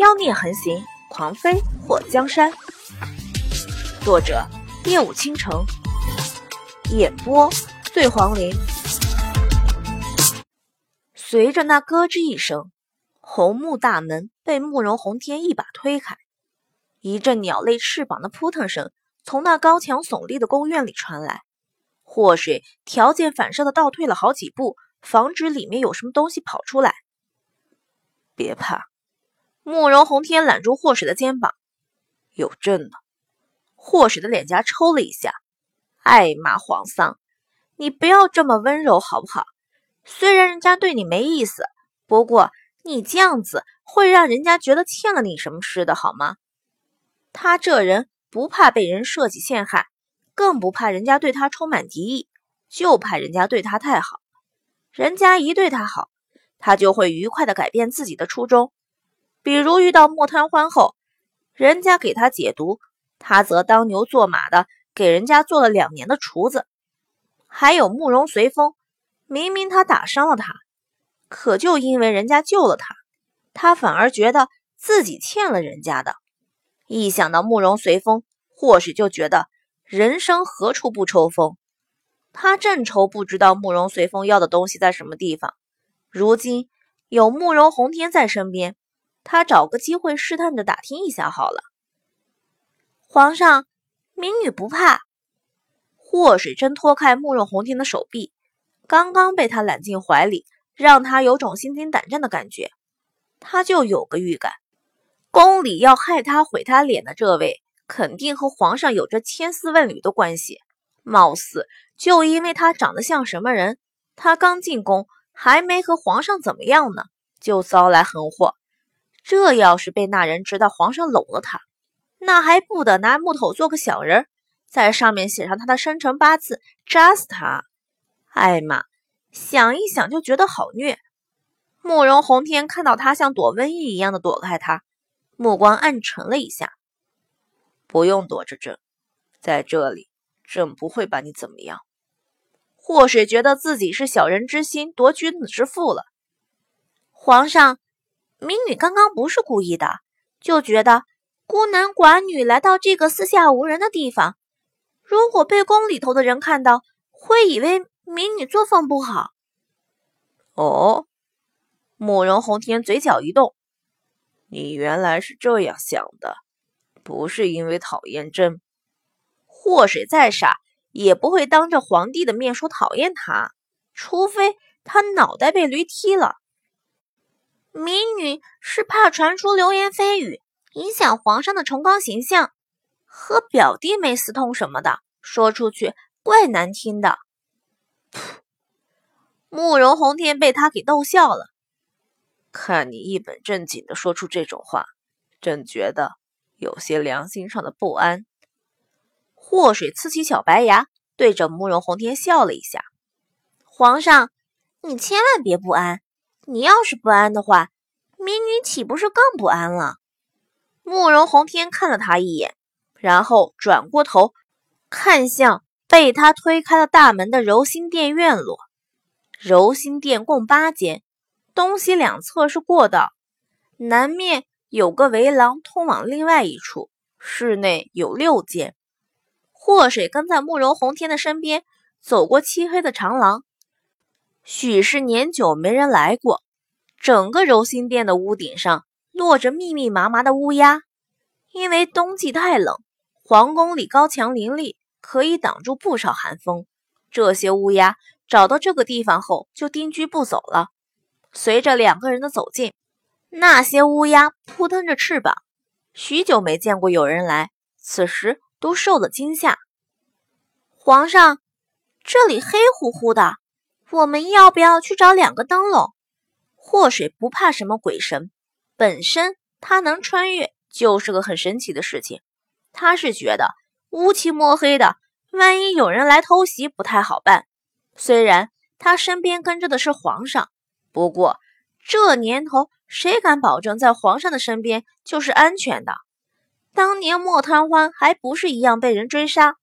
妖孽横行，狂飞或江山。作者：夜舞倾城，演播：醉黄林。随着那咯吱一声，红木大门被慕容红天一把推开，一阵鸟类翅膀的扑腾声从那高墙耸立的宫院里传来。祸水条件反射的倒退了好几步，防止里面有什么东西跑出来。别怕。慕容红天揽住霍水的肩膀，有朕呢。霍水的脸颊抽了一下，艾玛皇桑，你不要这么温柔好不好？虽然人家对你没意思，不过你这样子会让人家觉得欠了你什么似的，好吗？他这人不怕被人设计陷害，更不怕人家对他充满敌意，就怕人家对他太好。人家一对他好，他就会愉快的改变自己的初衷。比如遇到莫贪欢后，人家给他解毒，他则当牛做马的给人家做了两年的厨子。还有慕容随风，明明他打伤了他，可就因为人家救了他，他反而觉得自己欠了人家的。一想到慕容随风，或许就觉得人生何处不抽风。他正愁不知道慕容随风要的东西在什么地方，如今有慕容红天在身边。他找个机会试探着打听一下好了。皇上，民女不怕。祸水真脱开慕容红天的手臂，刚刚被他揽进怀里，让他有种心惊胆战的感觉。他就有个预感，宫里要害他毁他脸的这位，肯定和皇上有着千丝万缕的关系。貌似就因为他长得像什么人，他刚进宫还没和皇上怎么样呢，就遭来横祸。这要是被那人知道皇上搂了他，那还不得拿木头做个小人，在上面写上他的生辰八字，扎死他！哎妈，想一想就觉得好虐。慕容红天看到他像躲瘟疫一样的躲开他，目光暗沉了一下。不用躲着朕，在这里，朕不会把你怎么样。祸水觉得自己是小人之心夺君子之腹了，皇上。民女刚刚不是故意的，就觉得孤男寡女来到这个四下无人的地方，如果被宫里头的人看到，会以为民女作风不好。哦，慕容红天嘴角一动，你原来是这样想的，不是因为讨厌朕。祸水再傻，也不会当着皇帝的面说讨厌他，除非他脑袋被驴踢了。民女是怕传出流言蜚语，影响皇上的崇高形象，和表弟妹私通什么的，说出去怪难听的。慕容红天被他给逗笑了，看你一本正经的说出这种话，朕觉得有些良心上的不安。祸水呲起小白牙，对着慕容红天笑了一下：“皇上，你千万别不安。”你要是不安的话，民女岂不是更不安了？慕容红天看了他一眼，然后转过头看向被他推开了大门的柔心殿院落。柔心殿共八间，东西两侧是过道，南面有个围廊通往另外一处。室内有六间。祸水跟在慕容红天的身边，走过漆黑的长廊。许是年久没人来过，整个柔心殿的屋顶上落着密密麻麻的乌鸦。因为冬季太冷，皇宫里高墙林立，可以挡住不少寒风。这些乌鸦找到这个地方后就定居不走了。随着两个人的走近，那些乌鸦扑腾着翅膀，许久没见过有人来，此时都受了惊吓。皇上，这里黑乎乎的。我们要不要去找两个灯笼？祸水不怕什么鬼神，本身他能穿越就是个很神奇的事情。他是觉得乌漆抹黑的，万一有人来偷袭不太好办。虽然他身边跟着的是皇上，不过这年头谁敢保证在皇上的身边就是安全的？当年莫贪欢还不是一样被人追杀？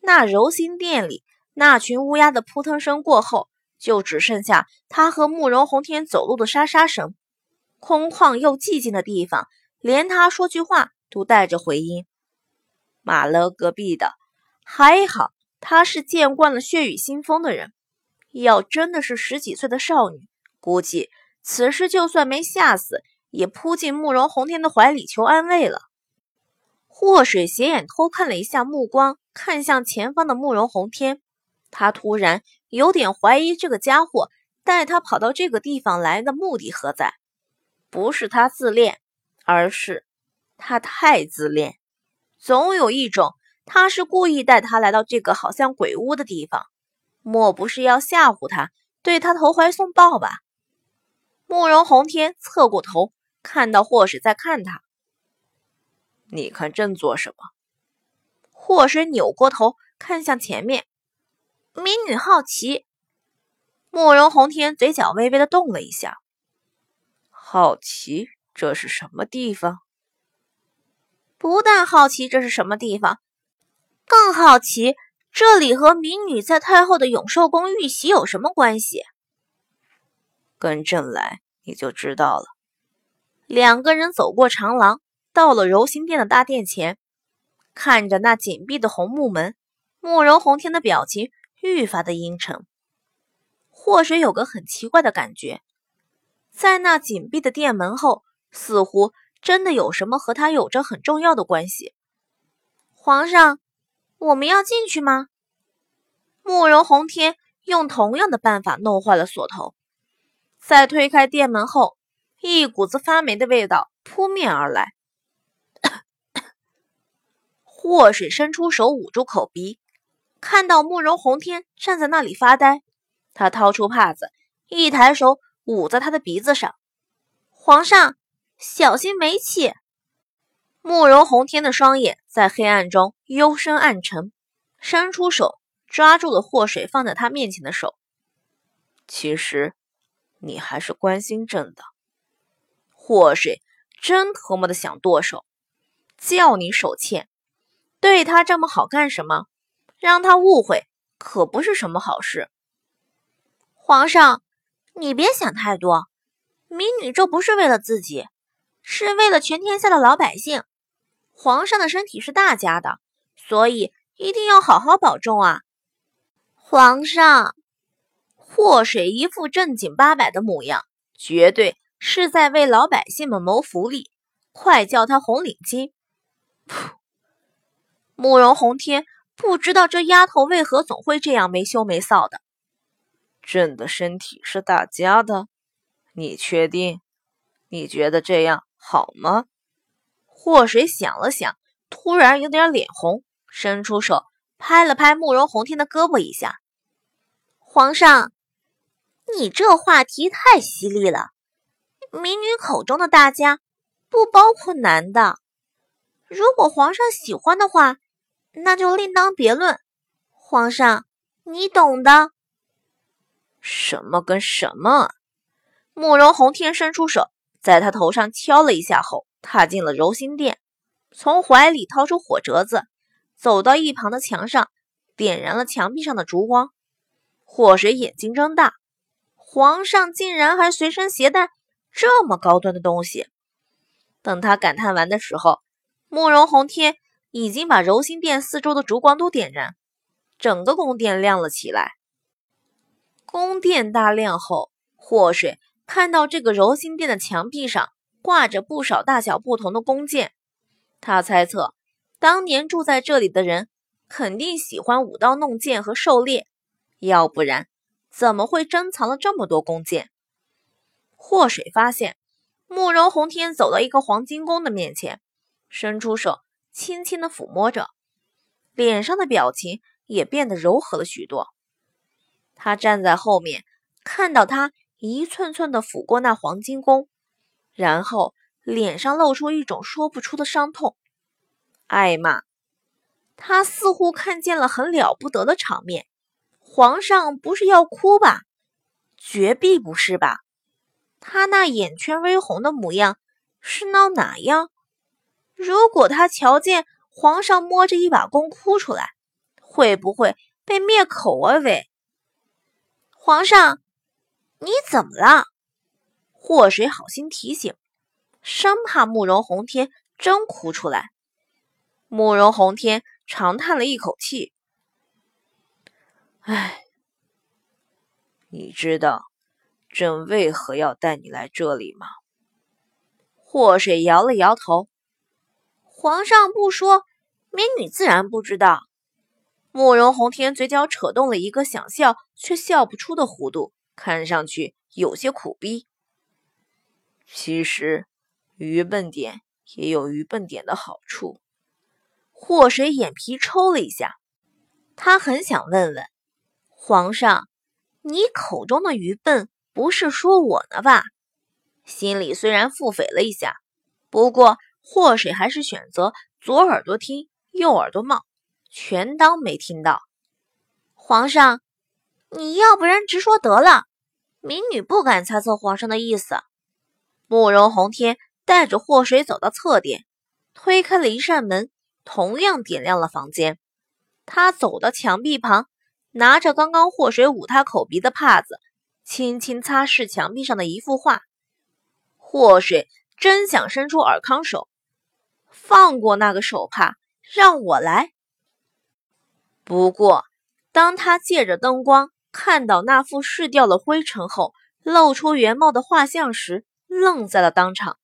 那柔心殿里。那群乌鸦的扑腾声过后，就只剩下他和慕容红天走路的沙沙声。空旷又寂静的地方，连他说句话都带着回音。马勒隔壁的还好，他是见惯了血雨腥风的人。要真的是十几岁的少女，估计此时就算没吓死，也扑进慕容红天的怀里求安慰了。祸水斜眼偷看了一下，目光看向前方的慕容红天，他突然有点怀疑这个家伙带他跑到这个地方来的目的何在？不是他自恋，而是他太自恋。总有一种，他是故意带他来到这个好像鬼屋的地方。莫不是要吓唬他，对他投怀送抱吧？慕容红天侧过头，看到霍水在看他。你看朕做什么？霍水扭过头看向前面，民女好奇。慕容红天嘴角微微的动了一下，好奇这是什么地方？不但好奇这是什么地方，更好奇。这里和民女在太后的永寿宫遇袭有什么关系？跟朕来，你就知道了。两个人走过长廊，到了柔心殿的大殿前，看着那紧闭的红木门，慕容红天的表情愈发的阴沉。或许有个很奇怪的感觉，在那紧闭的殿门后，似乎真的有什么和他有着很重要的关系。皇上。我们要进去吗？慕容红天用同样的办法弄坏了锁头，在推开店门后，一股子发霉的味道扑面而来。祸水伸出手捂住口鼻，看到慕容红天站在那里发呆，他掏出帕子，一抬手捂在他的鼻子上。皇上，小心霉气！慕容红天的双眼在黑暗中幽深暗沉，伸出手抓住了祸水放在他面前的手。其实，你还是关心朕的。祸水真特么的想剁手，叫你手欠，对他这么好干什么？让他误会可不是什么好事。皇上，你别想太多，民女这不是为了自己，是为了全天下的老百姓。皇上的身体是大家的，所以一定要好好保重啊！皇上，祸水一副正经八百的模样，绝对是在为老百姓们谋福利。快叫他红领巾！噗！慕容红天不知道这丫头为何总会这样没羞没臊的。朕的身体是大家的，你确定？你觉得这样好吗？祸水想了想，突然有点脸红，伸出手拍了拍慕容红天的胳膊一下。皇上，你这话题太犀利了。民女口中的大家不包括男的。如果皇上喜欢的话，那就另当别论。皇上，你懂的。什么跟什么？慕容红天伸出手，在他头上敲了一下后。踏进了柔心殿，从怀里掏出火折子，走到一旁的墙上，点燃了墙壁上的烛光。祸水眼睛睁大，皇上竟然还随身携带这么高端的东西。等他感叹完的时候，慕容红天已经把柔心殿四周的烛光都点燃，整个宫殿亮了起来。宫殿大亮后，祸水看到这个柔心殿的墙壁上。挂着不少大小不同的弓箭，他猜测，当年住在这里的人肯定喜欢舞刀弄剑和狩猎，要不然怎么会珍藏了这么多弓箭？祸水发现，慕容红天走到一个黄金弓的面前，伸出手轻轻的抚摸着，脸上的表情也变得柔和了许多。他站在后面，看到他一寸寸的抚过那黄金弓。然后脸上露出一种说不出的伤痛。艾玛，他似乎看见了很了不得的场面。皇上不是要哭吧？绝壁不是吧？他那眼圈微红的模样是闹哪样？如果他瞧见皇上摸着一把弓哭出来，会不会被灭口啊？喂，皇上，你怎么了？祸水好心提醒，生怕慕容洪天真哭出来。慕容洪天长叹了一口气：“唉，你知道朕为何要带你来这里吗？”祸水摇了摇头：“皇上不说，民女自然不知道。”慕容洪天嘴角扯动了一个想笑却笑不出的弧度，看上去有些苦逼。其实，愚笨点也有愚笨点的好处。祸水眼皮抽了一下，他很想问问皇上：“你口中的愚笨，不是说我呢吧？”心里虽然腹诽了一下，不过祸水还是选择左耳朵听，右耳朵冒。全当没听到，皇上，你要不然直说得了。民女不敢猜测皇上的意思。慕容洪天带着祸水走到侧殿，推开了一扇门，同样点亮了房间。他走到墙壁旁，拿着刚刚祸水捂他口鼻的帕子，轻轻擦拭墙壁上的一幅画。祸水真想伸出尔康手，放过那个手帕，让我来。不过，当他借着灯光看到那副拭掉了灰尘后露出原貌的画像时，愣在了当场。